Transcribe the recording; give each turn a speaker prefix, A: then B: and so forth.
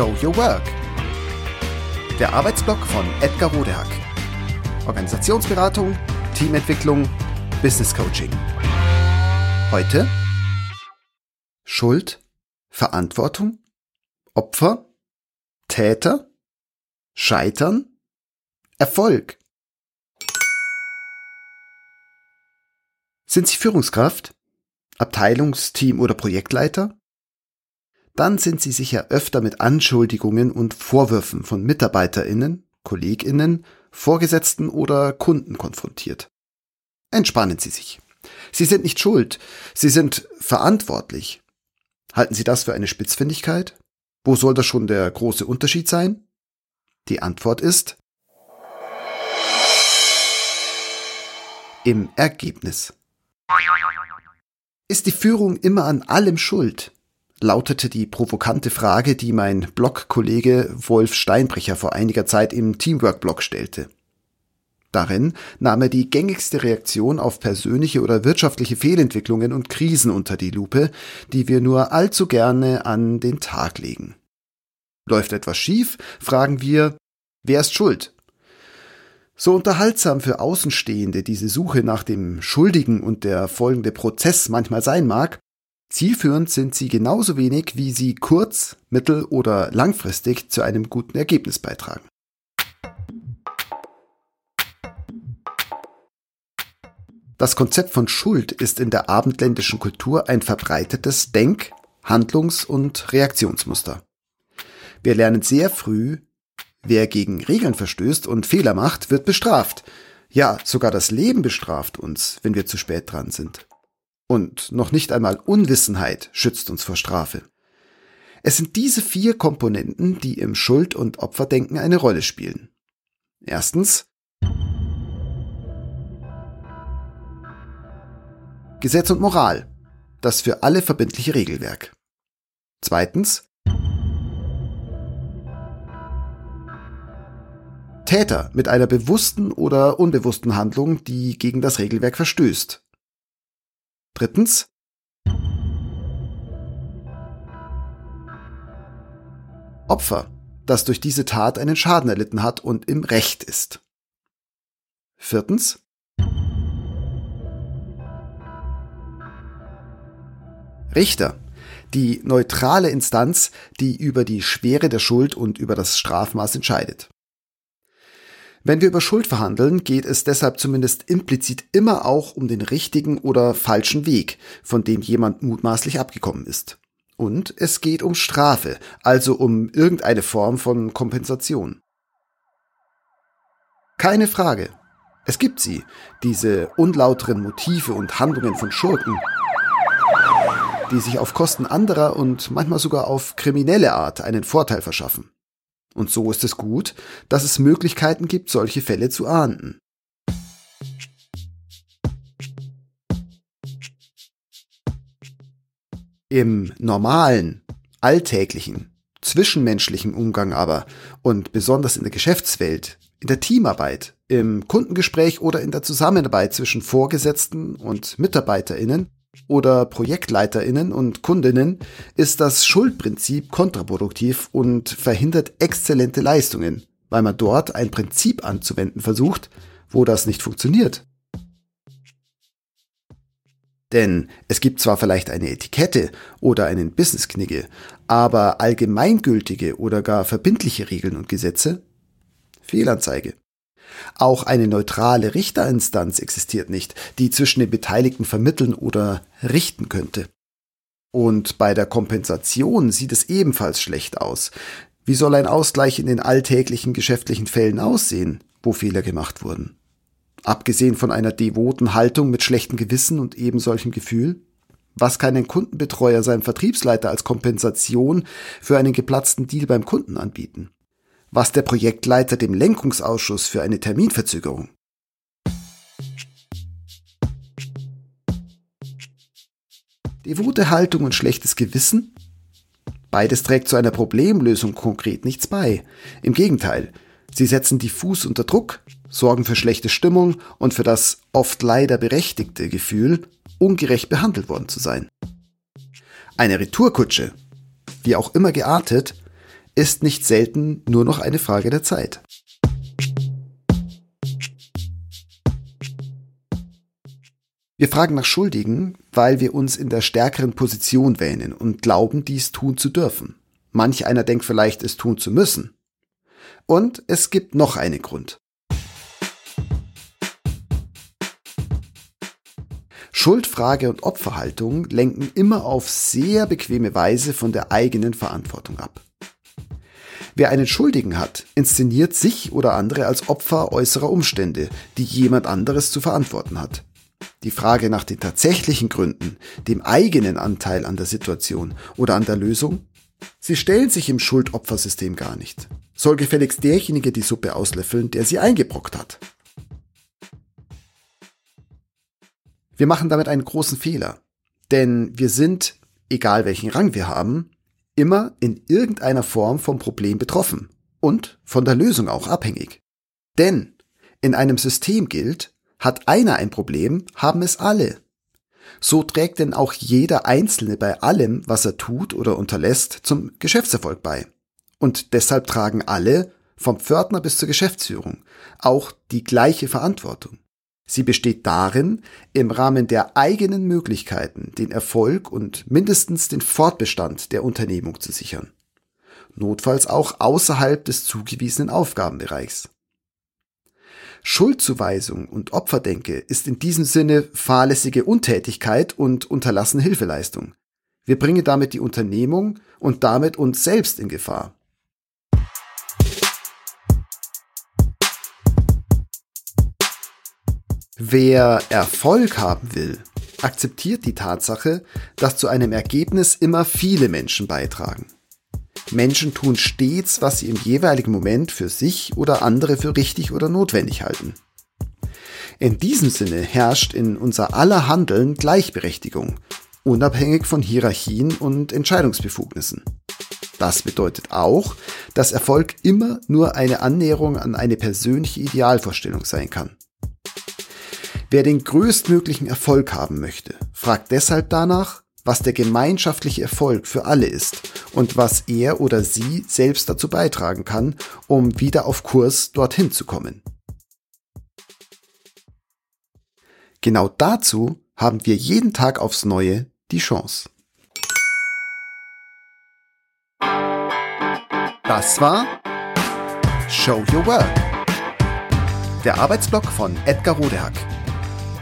A: Show Your Work. Der Arbeitsblock von Edgar Rodehack. Organisationsberatung, Teamentwicklung, Business Coaching. Heute Schuld, Verantwortung, Opfer, Täter, Scheitern, Erfolg. Sind Sie Führungskraft, Abteilungsteam oder Projektleiter? Dann sind Sie sicher öfter mit Anschuldigungen und Vorwürfen von Mitarbeiterinnen, Kolleginnen, Vorgesetzten oder Kunden konfrontiert. Entspannen Sie sich. Sie sind nicht schuld, Sie sind verantwortlich. Halten Sie das für eine Spitzfindigkeit? Wo soll da schon der große Unterschied sein? Die Antwort ist im Ergebnis. Ist die Führung immer an allem schuld? Lautete die provokante Frage, die mein Blogkollege Wolf Steinbrecher vor einiger Zeit im Teamwork-Blog stellte. Darin nahm er die gängigste Reaktion auf persönliche oder wirtschaftliche Fehlentwicklungen und Krisen unter die Lupe, die wir nur allzu gerne an den Tag legen. Läuft etwas schief, fragen wir, wer ist schuld? So unterhaltsam für Außenstehende diese Suche nach dem Schuldigen und der folgende Prozess manchmal sein mag, zielführend sind sie genauso wenig, wie sie kurz-, mittel- oder langfristig zu einem guten Ergebnis beitragen. Das Konzept von Schuld ist in der abendländischen Kultur ein verbreitetes Denk-, Handlungs- und Reaktionsmuster. Wir lernen sehr früh, Wer gegen Regeln verstößt und Fehler macht, wird bestraft. Ja, sogar das Leben bestraft uns, wenn wir zu spät dran sind. Und noch nicht einmal Unwissenheit schützt uns vor Strafe. Es sind diese vier Komponenten, die im Schuld- und Opferdenken eine Rolle spielen. Erstens Gesetz und Moral, das für alle verbindliche Regelwerk. Zweitens Täter mit einer bewussten oder unbewussten Handlung, die gegen das Regelwerk verstößt. Drittens. Opfer, das durch diese Tat einen Schaden erlitten hat und im Recht ist. Viertens. Richter, die neutrale Instanz, die über die Schwere der Schuld und über das Strafmaß entscheidet. Wenn wir über Schuld verhandeln, geht es deshalb zumindest implizit immer auch um den richtigen oder falschen Weg, von dem jemand mutmaßlich abgekommen ist. Und es geht um Strafe, also um irgendeine Form von Kompensation. Keine Frage. Es gibt sie, diese unlauteren Motive und Handlungen von Schurken, die sich auf Kosten anderer und manchmal sogar auf kriminelle Art einen Vorteil verschaffen. Und so ist es gut, dass es Möglichkeiten gibt, solche Fälle zu ahnden. Im normalen, alltäglichen, zwischenmenschlichen Umgang aber und besonders in der Geschäftswelt, in der Teamarbeit, im Kundengespräch oder in der Zusammenarbeit zwischen Vorgesetzten und Mitarbeiterinnen oder Projektleiterinnen und Kundinnen ist das Schuldprinzip kontraproduktiv und verhindert exzellente Leistungen, weil man dort ein Prinzip anzuwenden versucht, wo das nicht funktioniert. Denn es gibt zwar vielleicht eine Etikette oder einen Businessknigge, aber allgemeingültige oder gar verbindliche Regeln und Gesetze? Fehlanzeige. Auch eine neutrale Richterinstanz existiert nicht, die zwischen den Beteiligten vermitteln oder richten könnte. Und bei der Kompensation sieht es ebenfalls schlecht aus. Wie soll ein Ausgleich in den alltäglichen geschäftlichen Fällen aussehen, wo Fehler gemacht wurden? Abgesehen von einer devoten Haltung mit schlechtem Gewissen und eben solchem Gefühl? Was kann ein Kundenbetreuer seinem Vertriebsleiter als Kompensation für einen geplatzten Deal beim Kunden anbieten? Was der Projektleiter dem Lenkungsausschuss für eine Terminverzögerung. Devote Haltung und schlechtes Gewissen? Beides trägt zu einer Problemlösung konkret nichts bei. Im Gegenteil, sie setzen diffus unter Druck, sorgen für schlechte Stimmung und für das oft leider berechtigte Gefühl, ungerecht behandelt worden zu sein. Eine Retourkutsche, wie auch immer geartet, ist nicht selten nur noch eine Frage der Zeit. Wir fragen nach Schuldigen, weil wir uns in der stärkeren Position wähnen und glauben, dies tun zu dürfen. Manch einer denkt vielleicht, es tun zu müssen. Und es gibt noch einen Grund. Schuldfrage und Opferhaltung lenken immer auf sehr bequeme Weise von der eigenen Verantwortung ab. Wer einen Schuldigen hat, inszeniert sich oder andere als Opfer äußerer Umstände, die jemand anderes zu verantworten hat. Die Frage nach den tatsächlichen Gründen, dem eigenen Anteil an der Situation oder an der Lösung, sie stellen sich im Schuldopfersystem gar nicht. Soll gefälligst derjenige die Suppe auslöffeln, der sie eingebrockt hat. Wir machen damit einen großen Fehler, denn wir sind, egal welchen Rang wir haben, immer in irgendeiner Form vom Problem betroffen und von der Lösung auch abhängig. Denn in einem System gilt, hat einer ein Problem, haben es alle. So trägt denn auch jeder Einzelne bei allem, was er tut oder unterlässt, zum Geschäftserfolg bei. Und deshalb tragen alle, vom Pförtner bis zur Geschäftsführung, auch die gleiche Verantwortung. Sie besteht darin, im Rahmen der eigenen Möglichkeiten den Erfolg und mindestens den Fortbestand der Unternehmung zu sichern. Notfalls auch außerhalb des zugewiesenen Aufgabenbereichs. Schuldzuweisung und Opferdenke ist in diesem Sinne fahrlässige Untätigkeit und unterlassene Hilfeleistung. Wir bringen damit die Unternehmung und damit uns selbst in Gefahr. Wer Erfolg haben will, akzeptiert die Tatsache, dass zu einem Ergebnis immer viele Menschen beitragen. Menschen tun stets, was sie im jeweiligen Moment für sich oder andere für richtig oder notwendig halten. In diesem Sinne herrscht in unser aller Handeln Gleichberechtigung, unabhängig von Hierarchien und Entscheidungsbefugnissen. Das bedeutet auch, dass Erfolg immer nur eine Annäherung an eine persönliche Idealvorstellung sein kann. Wer den größtmöglichen Erfolg haben möchte, fragt deshalb danach, was der gemeinschaftliche Erfolg für alle ist und was er oder sie selbst dazu beitragen kann, um wieder auf Kurs dorthin zu kommen. Genau dazu haben wir jeden Tag aufs Neue die Chance. Das war Show Your Work. Der Arbeitsblock von Edgar Rodehack.